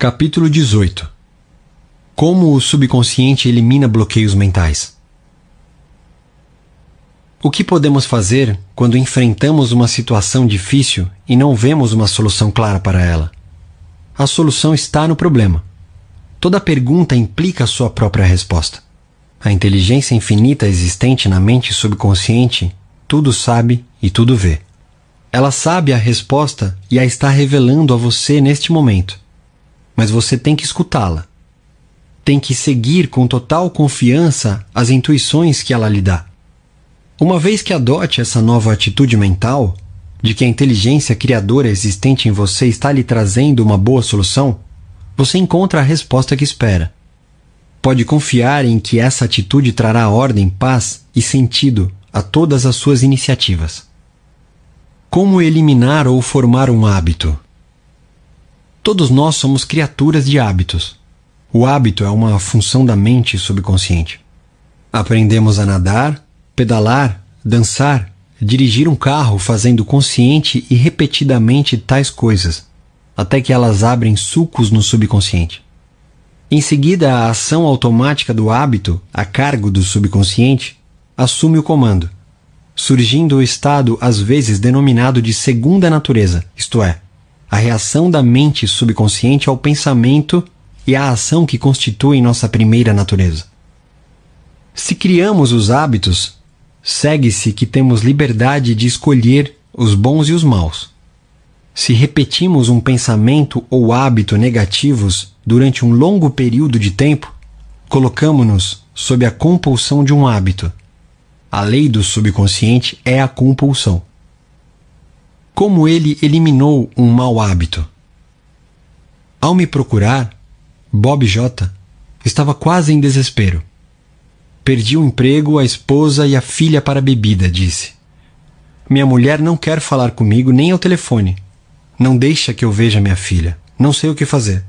Capítulo 18 Como o subconsciente elimina bloqueios mentais. O que podemos fazer quando enfrentamos uma situação difícil e não vemos uma solução clara para ela? A solução está no problema. Toda pergunta implica sua própria resposta. A inteligência infinita existente na mente subconsciente tudo sabe e tudo vê. Ela sabe a resposta e a está revelando a você neste momento mas você tem que escutá-la. Tem que seguir com total confiança as intuições que ela lhe dá. Uma vez que adote essa nova atitude mental, de que a inteligência criadora existente em você está lhe trazendo uma boa solução, você encontra a resposta que espera. Pode confiar em que essa atitude trará ordem, paz e sentido a todas as suas iniciativas. Como eliminar ou formar um hábito? Todos nós somos criaturas de hábitos. O hábito é uma função da mente subconsciente. Aprendemos a nadar, pedalar, dançar, dirigir um carro fazendo consciente e repetidamente tais coisas, até que elas abrem sulcos no subconsciente. Em seguida, a ação automática do hábito, a cargo do subconsciente, assume o comando, surgindo o estado às vezes denominado de segunda natureza, isto é, a reação da mente subconsciente ao pensamento e à ação que constituem nossa primeira natureza. Se criamos os hábitos, segue-se que temos liberdade de escolher os bons e os maus. Se repetimos um pensamento ou hábito negativos durante um longo período de tempo, colocamos-nos sob a compulsão de um hábito. A lei do subconsciente é a compulsão como ele eliminou um mau hábito. Ao me procurar, Bob J. estava quase em desespero. Perdi o emprego, a esposa e a filha para a bebida, disse. Minha mulher não quer falar comigo nem ao telefone. Não deixa que eu veja minha filha. Não sei o que fazer.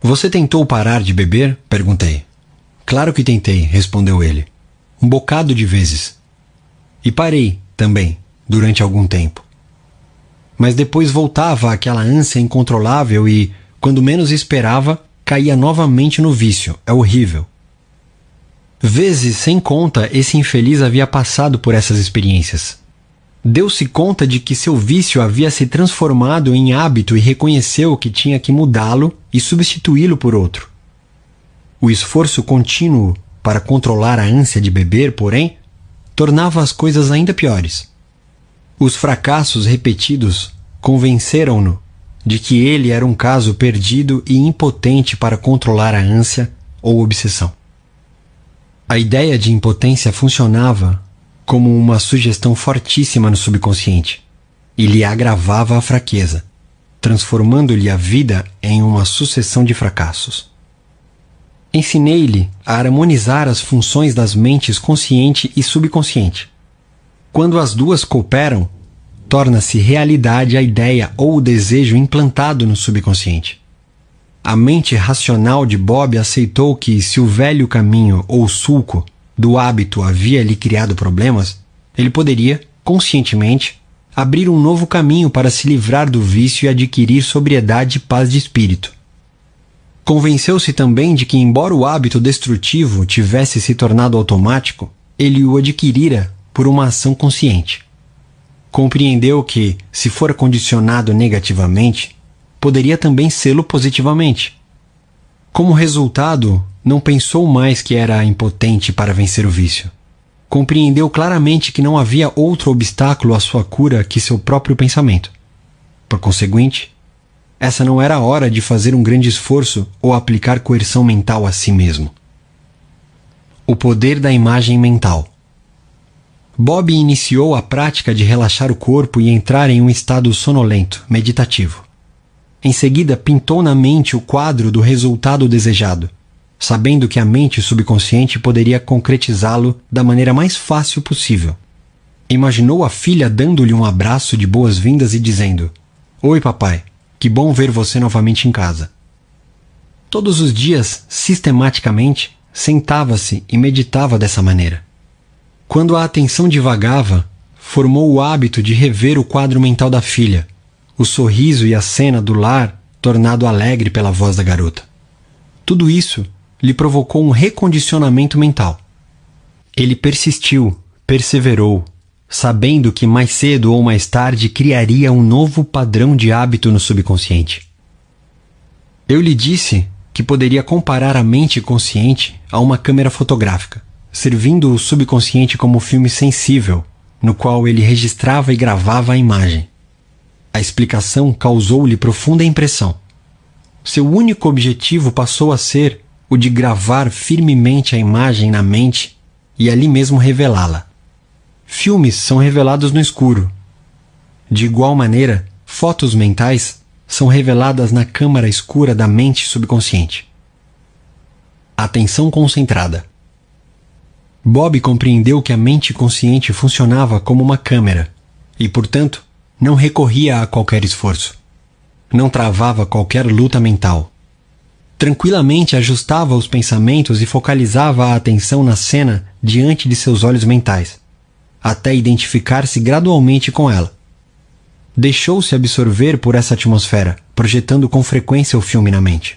Você tentou parar de beber? perguntei. Claro que tentei, respondeu ele. Um bocado de vezes. E parei também, durante algum tempo mas depois voltava aquela ânsia incontrolável e, quando menos esperava, caía novamente no vício. É horrível. Vezes sem conta, esse infeliz havia passado por essas experiências. Deu-se conta de que seu vício havia se transformado em hábito e reconheceu que tinha que mudá-lo e substituí-lo por outro. O esforço contínuo para controlar a ânsia de beber, porém, tornava as coisas ainda piores. Os fracassos repetidos convenceram-no de que ele era um caso perdido e impotente para controlar a ânsia ou obsessão. A ideia de impotência funcionava como uma sugestão fortíssima no subconsciente e lhe agravava a fraqueza, transformando-lhe a vida em uma sucessão de fracassos. Ensinei-lhe a harmonizar as funções das mentes consciente e subconsciente quando as duas cooperam, torna-se realidade a ideia ou o desejo implantado no subconsciente. A mente racional de Bob aceitou que, se o velho caminho ou sulco do hábito havia lhe criado problemas, ele poderia, conscientemente, abrir um novo caminho para se livrar do vício e adquirir sobriedade e paz de espírito. Convenceu-se também de que, embora o hábito destrutivo tivesse se tornado automático, ele o adquirira por uma ação consciente. Compreendeu que, se for condicionado negativamente, poderia também sê-lo positivamente. Como resultado, não pensou mais que era impotente para vencer o vício. Compreendeu claramente que não havia outro obstáculo à sua cura que seu próprio pensamento. Por conseguinte, essa não era a hora de fazer um grande esforço ou aplicar coerção mental a si mesmo. O poder da imagem mental. Bob iniciou a prática de relaxar o corpo e entrar em um estado sonolento, meditativo. Em seguida, pintou na mente o quadro do resultado desejado, sabendo que a mente subconsciente poderia concretizá-lo da maneira mais fácil possível. Imaginou a filha dando-lhe um abraço de boas-vindas e dizendo: Oi, papai, que bom ver você novamente em casa. Todos os dias, sistematicamente, sentava-se e meditava dessa maneira. Quando a atenção divagava, formou o hábito de rever o quadro mental da filha, o sorriso e a cena do lar tornado alegre pela voz da garota. Tudo isso lhe provocou um recondicionamento mental. Ele persistiu, perseverou, sabendo que mais cedo ou mais tarde criaria um novo padrão de hábito no subconsciente. Eu lhe disse que poderia comparar a mente consciente a uma câmera fotográfica, servindo o subconsciente como filme sensível, no qual ele registrava e gravava a imagem. A explicação causou-lhe profunda impressão. Seu único objetivo passou a ser o de gravar firmemente a imagem na mente e ali mesmo revelá-la. Filmes são revelados no escuro. De igual maneira, fotos mentais são reveladas na câmara escura da mente subconsciente. Atenção concentrada. Bob compreendeu que a mente consciente funcionava como uma câmera e, portanto, não recorria a qualquer esforço. Não travava qualquer luta mental. Tranquilamente ajustava os pensamentos e focalizava a atenção na cena diante de seus olhos mentais até identificar-se gradualmente com ela. Deixou-se absorver por essa atmosfera, projetando com frequência o filme na mente.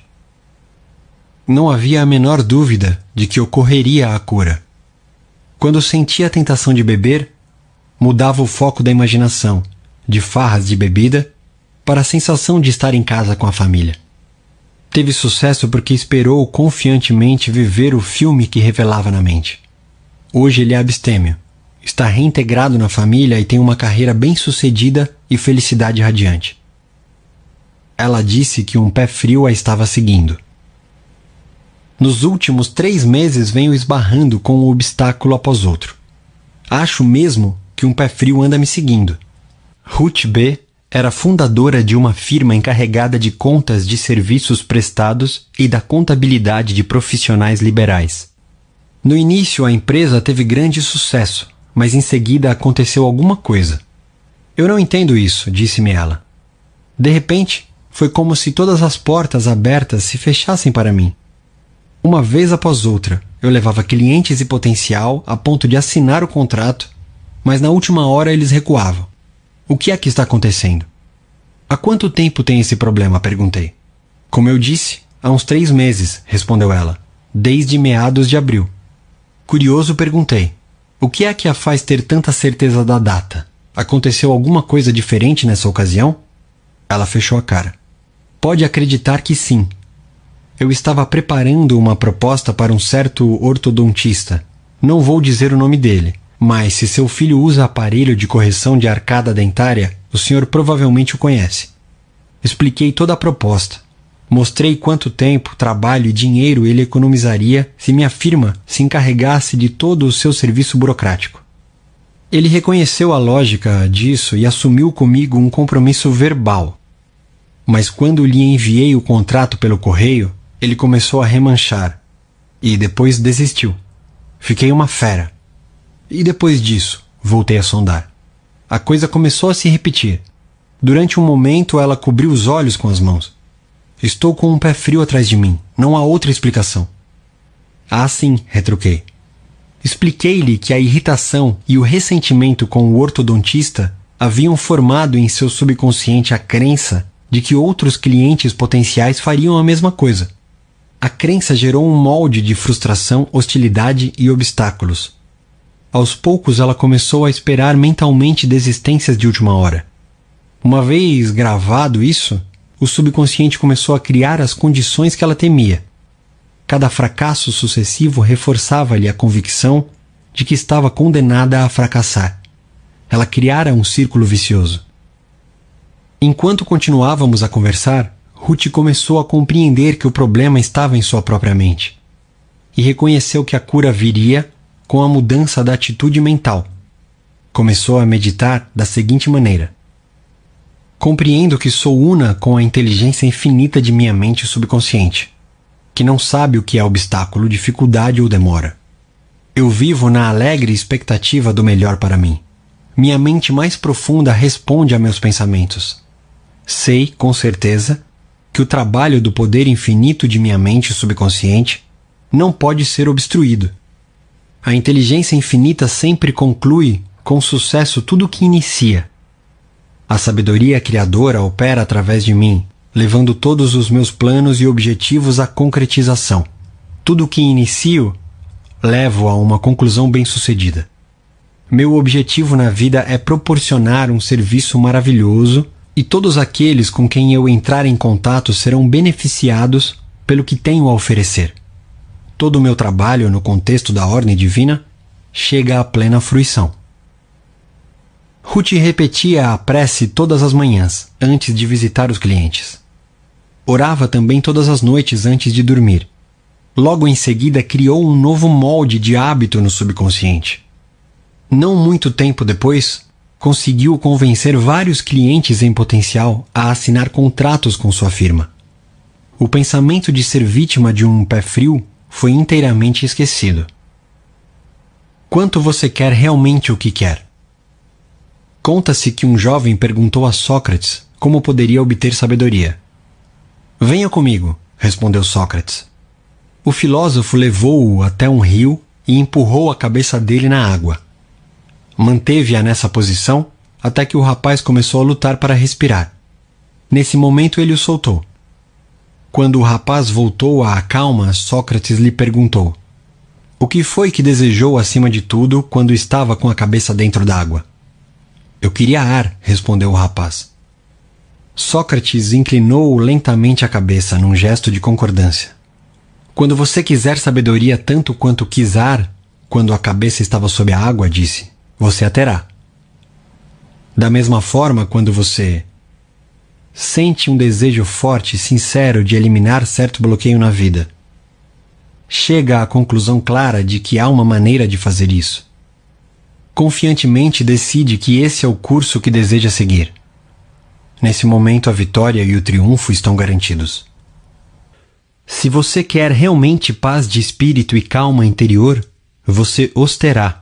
Não havia a menor dúvida de que ocorreria a cura. Quando sentia a tentação de beber, mudava o foco da imaginação, de farras de bebida, para a sensação de estar em casa com a família. Teve sucesso porque esperou confiantemente viver o filme que revelava na mente. Hoje ele é abstêmio está reintegrado na família e tem uma carreira bem-sucedida e felicidade radiante. Ela disse que um pé frio a estava seguindo. Nos últimos três meses venho esbarrando com um obstáculo após outro. Acho mesmo que um pé frio anda me seguindo. Ruth B. era fundadora de uma firma encarregada de contas de serviços prestados e da contabilidade de profissionais liberais. No início, a empresa teve grande sucesso, mas em seguida aconteceu alguma coisa. Eu não entendo isso, disse-me ela. De repente, foi como se todas as portas abertas se fechassem para mim. Uma vez após outra, eu levava clientes e potencial a ponto de assinar o contrato, mas na última hora eles recuavam. O que é que está acontecendo? Há quanto tempo tem esse problema? perguntei. Como eu disse, há uns três meses, respondeu ela, desde meados de abril. Curioso, perguntei: o que é que a faz ter tanta certeza da data? Aconteceu alguma coisa diferente nessa ocasião? Ela fechou a cara. Pode acreditar que sim. Eu estava preparando uma proposta para um certo ortodontista. Não vou dizer o nome dele, mas se seu filho usa aparelho de correção de arcada dentária, o senhor provavelmente o conhece. Expliquei toda a proposta. Mostrei quanto tempo, trabalho e dinheiro ele economizaria se minha firma se encarregasse de todo o seu serviço burocrático. Ele reconheceu a lógica disso e assumiu comigo um compromisso verbal. Mas quando lhe enviei o contrato pelo correio, ele começou a remanchar e depois desistiu. Fiquei uma fera. E depois disso, voltei a sondar. A coisa começou a se repetir. Durante um momento, ela cobriu os olhos com as mãos. Estou com um pé frio atrás de mim. Não há outra explicação. Ah, sim, retruquei. Expliquei-lhe que a irritação e o ressentimento com o ortodontista haviam formado em seu subconsciente a crença de que outros clientes potenciais fariam a mesma coisa. A crença gerou um molde de frustração, hostilidade e obstáculos. Aos poucos ela começou a esperar mentalmente desistências de última hora. Uma vez gravado isso, o subconsciente começou a criar as condições que ela temia. Cada fracasso sucessivo reforçava-lhe a convicção de que estava condenada a fracassar. Ela criara um círculo vicioso. Enquanto continuávamos a conversar, Ruth começou a compreender que o problema estava em sua própria mente e reconheceu que a cura viria com a mudança da atitude mental. Começou a meditar da seguinte maneira: Compreendo que sou una com a inteligência infinita de minha mente subconsciente, que não sabe o que é obstáculo, dificuldade ou demora. Eu vivo na alegre expectativa do melhor para mim. Minha mente mais profunda responde a meus pensamentos. Sei, com certeza, que o trabalho do poder infinito de minha mente subconsciente não pode ser obstruído. A inteligência infinita sempre conclui com sucesso tudo o que inicia a sabedoria criadora opera através de mim levando todos os meus planos e objetivos à concretização. Tudo o que inicio, levo a uma conclusão bem-sucedida. Meu objetivo na vida é proporcionar um serviço maravilhoso e todos aqueles com quem eu entrar em contato serão beneficiados pelo que tenho a oferecer. Todo o meu trabalho no contexto da ordem divina chega à plena fruição. Ruth repetia a prece todas as manhãs, antes de visitar os clientes. Orava também todas as noites antes de dormir. Logo em seguida, criou um novo molde de hábito no subconsciente. Não muito tempo depois, conseguiu convencer vários clientes em potencial a assinar contratos com sua firma. O pensamento de ser vítima de um pé frio foi inteiramente esquecido. Quanto você quer realmente o que quer? Conta-se que um jovem perguntou a Sócrates como poderia obter sabedoria. Venha comigo, respondeu Sócrates. O filósofo levou-o até um rio e empurrou a cabeça dele na água. Manteve-a nessa posição até que o rapaz começou a lutar para respirar. Nesse momento ele o soltou. Quando o rapaz voltou à calma, Sócrates lhe perguntou: O que foi que desejou acima de tudo quando estava com a cabeça dentro d'água? Eu queria ar, respondeu o rapaz. Sócrates inclinou lentamente a cabeça num gesto de concordância. Quando você quiser sabedoria tanto quanto quis ar, quando a cabeça estava sob a água, disse, você a terá. Da mesma forma, quando você sente um desejo forte e sincero de eliminar certo bloqueio na vida, chega à conclusão clara de que há uma maneira de fazer isso confiantemente decide que esse é o curso que deseja seguir. Nesse momento, a vitória e o triunfo estão garantidos. Se você quer realmente paz de espírito e calma interior, você os terá.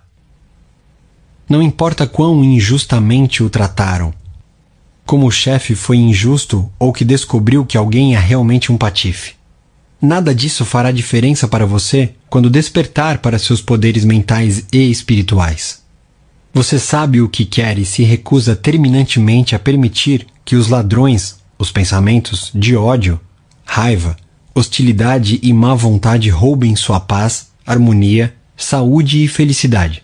Não importa quão injustamente o trataram, como o chefe foi injusto ou que descobriu que alguém é realmente um patife. Nada disso fará diferença para você quando despertar para seus poderes mentais e espirituais. Você sabe o que quer e se recusa terminantemente a permitir que os ladrões, os pensamentos de ódio, raiva, hostilidade e má vontade roubem sua paz, harmonia, saúde e felicidade.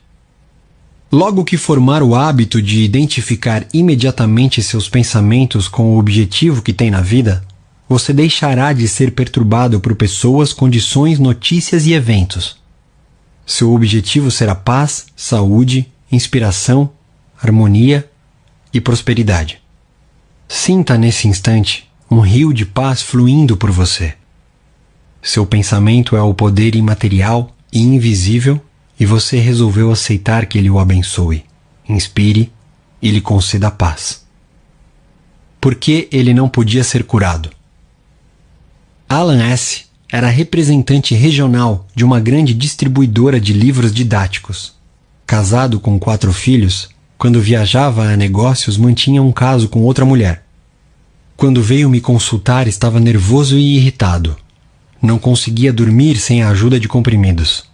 Logo que formar o hábito de identificar imediatamente seus pensamentos com o objetivo que tem na vida, você deixará de ser perturbado por pessoas, condições, notícias e eventos. Seu objetivo será paz, saúde, inspiração, harmonia e prosperidade. Sinta nesse instante um rio de paz fluindo por você. Seu pensamento é o poder imaterial e invisível e você resolveu aceitar que ele o abençoe, inspire e lhe conceda paz. Por que ele não podia ser curado? Alan S. era representante regional de uma grande distribuidora de livros didáticos casado com quatro filhos, quando viajava a negócios mantinha um caso com outra mulher. Quando veio me consultar estava nervoso e irritado. Não conseguia dormir sem a ajuda de comprimidos.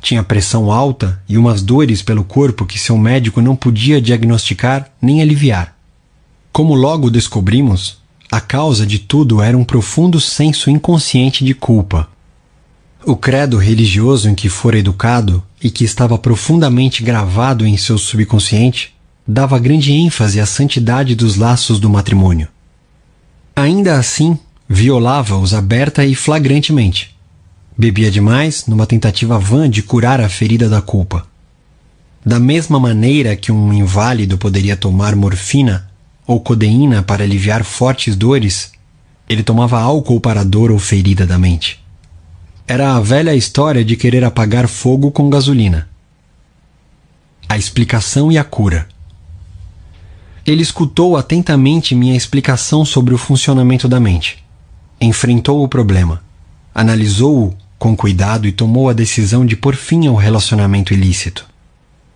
Tinha pressão alta e umas dores pelo corpo que seu médico não podia diagnosticar nem aliviar. Como logo descobrimos, a causa de tudo era um profundo senso inconsciente de culpa. O credo religioso em que fora educado e que estava profundamente gravado em seu subconsciente dava grande ênfase à santidade dos laços do matrimônio. Ainda assim, violava-os aberta e flagrantemente. Bebia demais numa tentativa vã de curar a ferida da culpa. Da mesma maneira que um inválido poderia tomar morfina ou codeína para aliviar fortes dores, ele tomava álcool para a dor ou ferida da mente. Era a velha história de querer apagar fogo com gasolina. A explicação e a cura. Ele escutou atentamente minha explicação sobre o funcionamento da mente. Enfrentou o problema, analisou-o com cuidado e tomou a decisão de pôr fim ao relacionamento ilícito.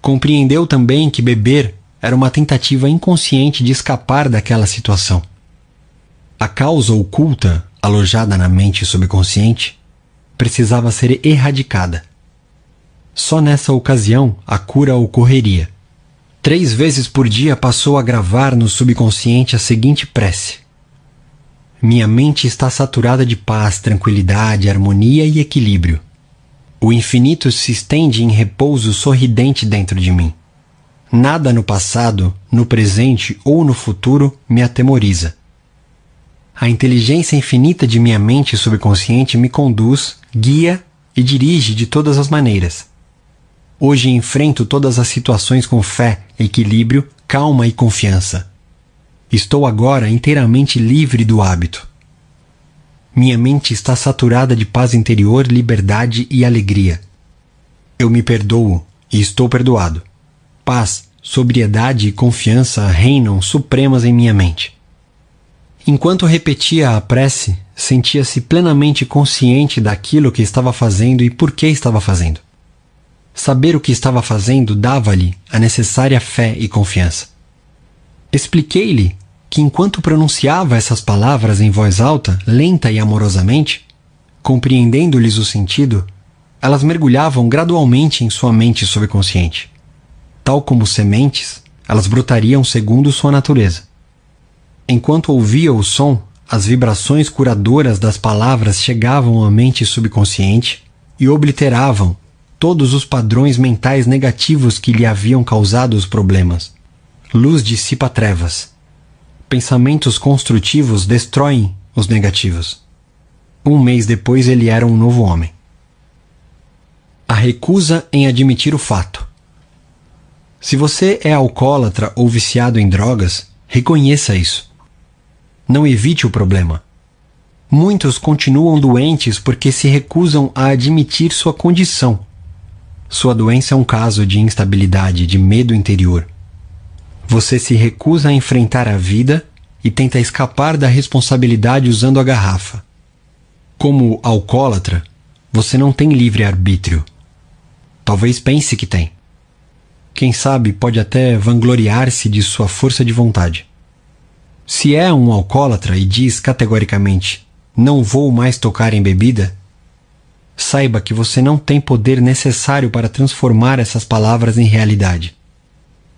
Compreendeu também que beber era uma tentativa inconsciente de escapar daquela situação. A causa oculta, alojada na mente subconsciente, precisava ser erradicada. Só nessa ocasião a cura ocorreria. Três vezes por dia passou a gravar no subconsciente a seguinte prece: minha mente está saturada de paz, tranquilidade, harmonia e equilíbrio. O infinito se estende em repouso sorridente dentro de mim. Nada no passado, no presente ou no futuro me atemoriza. A inteligência infinita de minha mente subconsciente me conduz, guia e dirige de todas as maneiras. Hoje enfrento todas as situações com fé, equilíbrio, calma e confiança. Estou agora inteiramente livre do hábito. Minha mente está saturada de paz interior, liberdade e alegria. Eu me perdoo e estou perdoado. Paz, sobriedade e confiança reinam supremas em minha mente. Enquanto repetia a prece, sentia-se plenamente consciente daquilo que estava fazendo e por que estava fazendo. Saber o que estava fazendo dava-lhe a necessária fé e confiança. Expliquei-lhe que enquanto pronunciava essas palavras em voz alta, lenta e amorosamente, compreendendo-lhes o sentido, elas mergulhavam gradualmente em sua mente subconsciente. Tal como sementes, elas brotariam segundo sua natureza. Enquanto ouvia o som, as vibrações curadoras das palavras chegavam à mente subconsciente e obliteravam todos os padrões mentais negativos que lhe haviam causado os problemas. Luz dissipa trevas. Pensamentos construtivos destroem os negativos. Um mês depois ele era um novo homem. A recusa em admitir o fato. Se você é alcoólatra ou viciado em drogas, reconheça isso. Não evite o problema. Muitos continuam doentes porque se recusam a admitir sua condição. Sua doença é um caso de instabilidade, de medo interior. Você se recusa a enfrentar a vida e tenta escapar da responsabilidade usando a garrafa. Como alcoólatra, você não tem livre arbítrio. Talvez pense que tem. Quem sabe pode até vangloriar-se de sua força de vontade. Se é um alcoólatra e diz categoricamente: Não vou mais tocar em bebida, saiba que você não tem poder necessário para transformar essas palavras em realidade.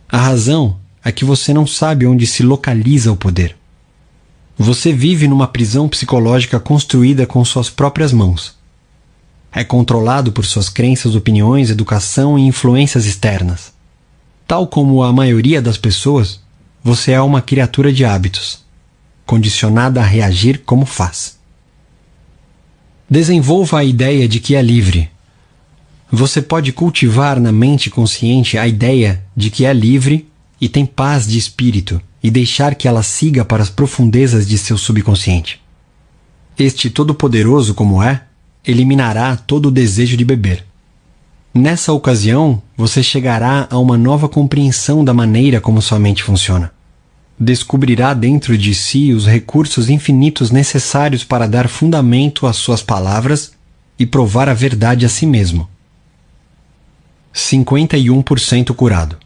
A razão é que você não sabe onde se localiza o poder. Você vive numa prisão psicológica construída com suas próprias mãos. É controlado por suas crenças, opiniões, educação e influências externas. Tal como a maioria das pessoas, você é uma criatura de hábitos, condicionada a reagir como faz. Desenvolva a ideia de que é livre. Você pode cultivar na mente consciente a ideia de que é livre e tem paz de espírito e deixar que ela siga para as profundezas de seu subconsciente. Este Todo-Poderoso, como é, eliminará todo o desejo de beber. Nessa ocasião, você chegará a uma nova compreensão da maneira como sua mente funciona. Descobrirá dentro de si os recursos infinitos necessários para dar fundamento às suas palavras e provar a verdade a si mesmo. 51% curado.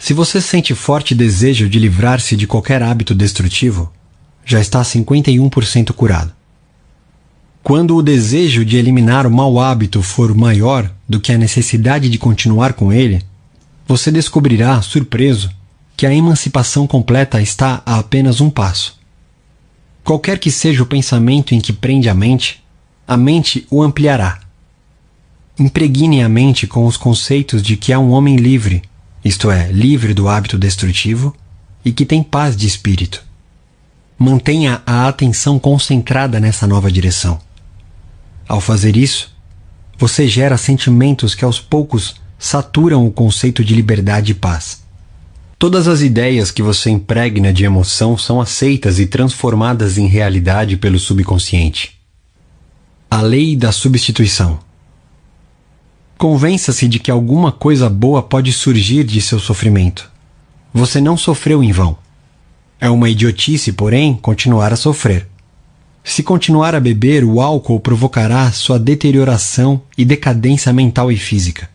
Se você sente forte desejo de livrar-se de qualquer hábito destrutivo, já está 51% curado. Quando o desejo de eliminar o mau hábito for maior do que a necessidade de continuar com ele, você descobrirá, surpreso, que a emancipação completa está a apenas um passo. Qualquer que seja o pensamento em que prende a mente, a mente o ampliará. Impregne a mente com os conceitos de que é um homem livre, isto é, livre do hábito destrutivo, e que tem paz de espírito. Mantenha a atenção concentrada nessa nova direção. Ao fazer isso, você gera sentimentos que aos poucos saturam o conceito de liberdade e paz. Todas as ideias que você impregna de emoção são aceitas e transformadas em realidade pelo subconsciente. A lei da substituição. Convença-se de que alguma coisa boa pode surgir de seu sofrimento. Você não sofreu em vão. É uma idiotice, porém, continuar a sofrer. Se continuar a beber, o álcool provocará sua deterioração e decadência mental e física.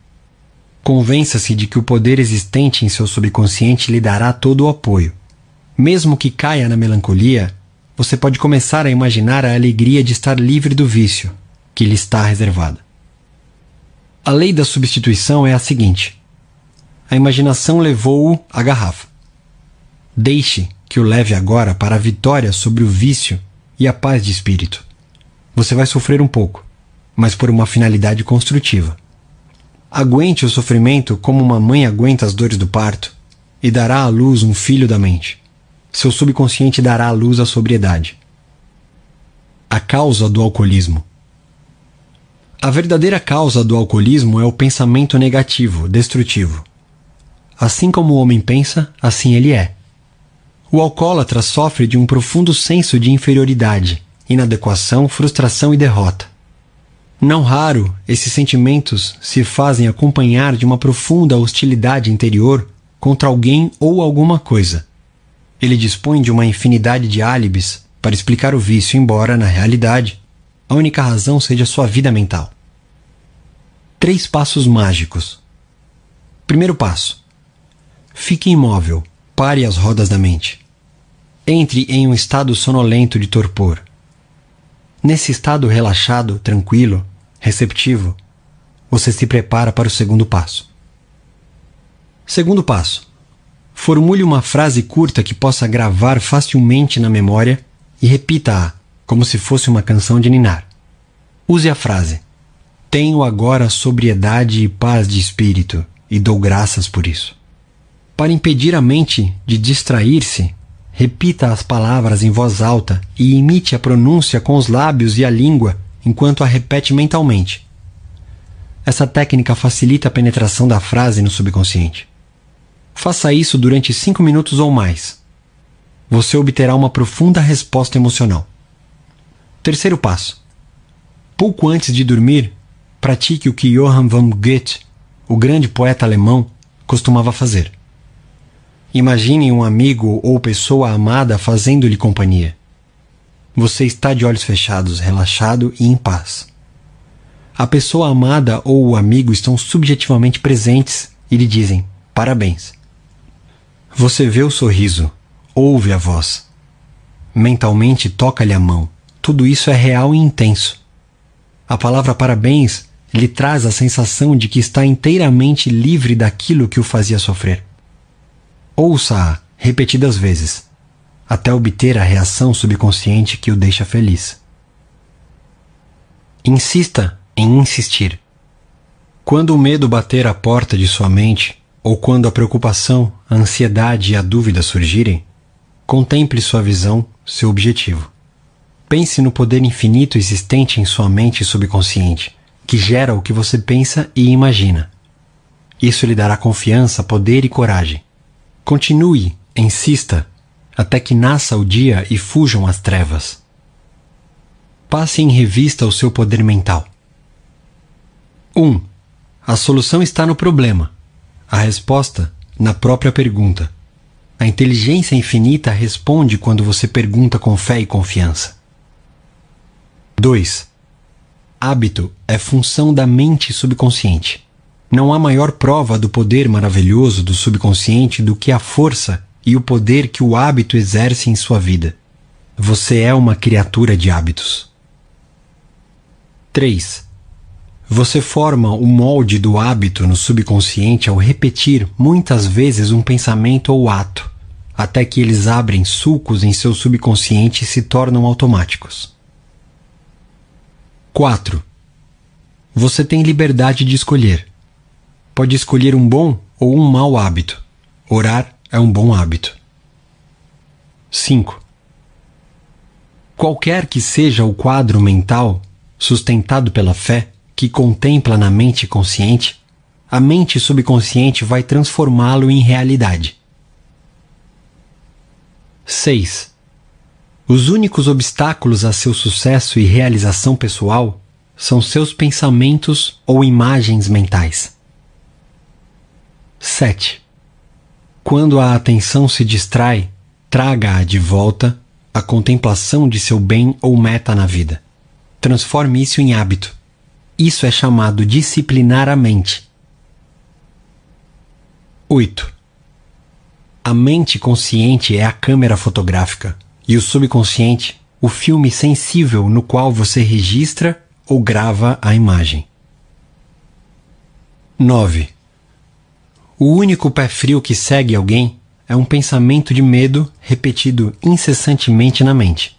Convença-se de que o poder existente em seu subconsciente lhe dará todo o apoio. Mesmo que caia na melancolia, você pode começar a imaginar a alegria de estar livre do vício, que lhe está reservada. A lei da substituição é a seguinte: a imaginação levou-o à garrafa. Deixe que o leve agora para a vitória sobre o vício e a paz de espírito. Você vai sofrer um pouco, mas por uma finalidade construtiva. Aguente o sofrimento como uma mãe aguenta as dores do parto e dará à luz um filho da mente. Seu subconsciente dará à luz a sobriedade. A causa do alcoolismo. A verdadeira causa do alcoolismo é o pensamento negativo, destrutivo. Assim como o homem pensa, assim ele é. O alcoólatra sofre de um profundo senso de inferioridade, inadequação, frustração e derrota. Não raro, esses sentimentos se fazem acompanhar de uma profunda hostilidade interior contra alguém ou alguma coisa. Ele dispõe de uma infinidade de álibis para explicar o vício, embora, na realidade, a única razão seja sua vida mental. Três passos mágicos. Primeiro passo: fique imóvel, pare as rodas da mente. Entre em um estado sonolento de torpor. Nesse estado relaxado, tranquilo, receptivo, você se prepara para o segundo passo. Segundo passo: formule uma frase curta que possa gravar facilmente na memória e repita-a como se fosse uma canção de ninar. Use a frase: Tenho agora sobriedade e paz de espírito e dou graças por isso. Para impedir a mente de distrair-se, repita as palavras em voz alta e imite a pronúncia com os lábios e a língua enquanto a repete mentalmente. Essa técnica facilita a penetração da frase no subconsciente. Faça isso durante cinco minutos ou mais. Você obterá uma profunda resposta emocional. Terceiro passo. Pouco antes de dormir, pratique o que Johann von Goethe, o grande poeta alemão, costumava fazer. Imagine um amigo ou pessoa amada fazendo-lhe companhia. Você está de olhos fechados, relaxado e em paz. A pessoa amada ou o amigo estão subjetivamente presentes e lhe dizem parabéns. Você vê o sorriso, ouve a voz. Mentalmente toca-lhe a mão. Tudo isso é real e intenso. A palavra parabéns lhe traz a sensação de que está inteiramente livre daquilo que o fazia sofrer. Ouça-a repetidas vezes, até obter a reação subconsciente que o deixa feliz. Insista em insistir. Quando o medo bater à porta de sua mente, ou quando a preocupação, a ansiedade e a dúvida surgirem, contemple sua visão, seu objetivo. Pense no poder infinito existente em sua mente subconsciente, que gera o que você pensa e imagina. Isso lhe dará confiança, poder e coragem. Continue, insista, até que nasça o dia e fujam as trevas. Passe em revista o seu poder mental. 1. Um, a solução está no problema. A resposta na própria pergunta. A inteligência infinita responde quando você pergunta com fé e confiança. 2. Hábito é função da mente subconsciente. Não há maior prova do poder maravilhoso do subconsciente do que a força e o poder que o hábito exerce em sua vida. Você é uma criatura de hábitos. 3. Você forma o molde do hábito no subconsciente ao repetir muitas vezes um pensamento ou ato, até que eles abrem sulcos em seu subconsciente e se tornam automáticos. 4. Você tem liberdade de escolher pode escolher um bom ou um mau hábito. Orar é um bom hábito. 5. Qualquer que seja o quadro mental sustentado pela fé que contempla na mente consciente, a mente subconsciente vai transformá-lo em realidade. 6. Os únicos obstáculos a seu sucesso e realização pessoal são seus pensamentos ou imagens mentais. 7. Quando a atenção se distrai, traga-a de volta à contemplação de seu bem ou meta na vida. Transforme isso em hábito. Isso é chamado disciplinar a mente. 8. A mente consciente é a câmera fotográfica e o subconsciente o filme sensível no qual você registra ou grava a imagem. 9. O único pé frio que segue alguém é um pensamento de medo repetido incessantemente na mente.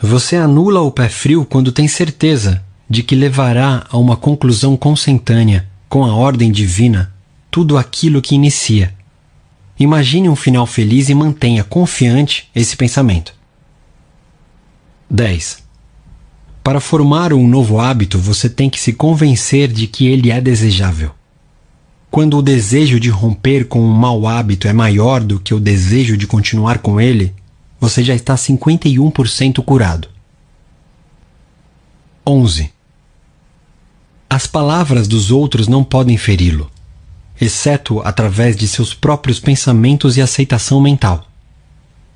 Você anula o pé frio quando tem certeza de que levará a uma conclusão consentânea com a ordem divina tudo aquilo que inicia. Imagine um final feliz e mantenha confiante esse pensamento. 10. Para formar um novo hábito, você tem que se convencer de que ele é desejável. Quando o desejo de romper com um mau hábito é maior do que o desejo de continuar com ele, você já está 51% curado. 11. As palavras dos outros não podem feri-lo, exceto através de seus próprios pensamentos e aceitação mental.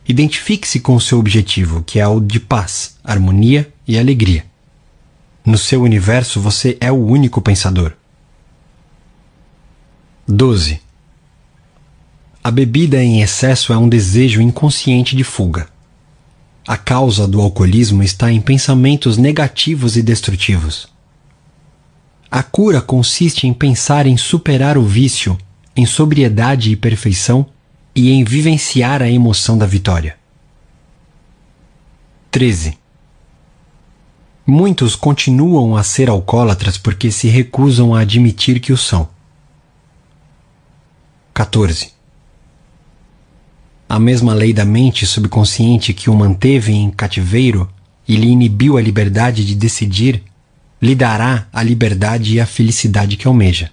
Identifique-se com o seu objetivo, que é o de paz, harmonia e alegria. No seu universo, você é o único pensador. 12. A bebida em excesso é um desejo inconsciente de fuga. A causa do alcoolismo está em pensamentos negativos e destrutivos. A cura consiste em pensar em superar o vício, em sobriedade e perfeição e em vivenciar a emoção da vitória. 13. Muitos continuam a ser alcoólatras porque se recusam a admitir que o são. 14. A mesma lei da mente subconsciente que o manteve em cativeiro e lhe inibiu a liberdade de decidir lhe dará a liberdade e a felicidade que almeja.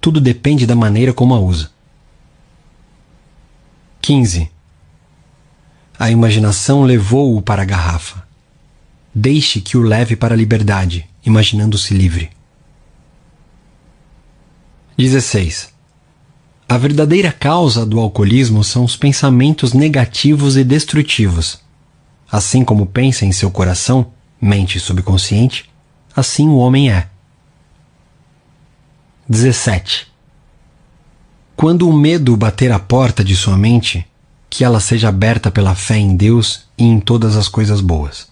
Tudo depende da maneira como a usa. 15. A imaginação levou-o para a garrafa. Deixe que o leve para a liberdade, imaginando-se livre. 16. A verdadeira causa do alcoolismo são os pensamentos negativos e destrutivos. Assim como pensa em seu coração, mente subconsciente, assim o homem é. 17. Quando o medo bater à porta de sua mente, que ela seja aberta pela fé em Deus e em todas as coisas boas.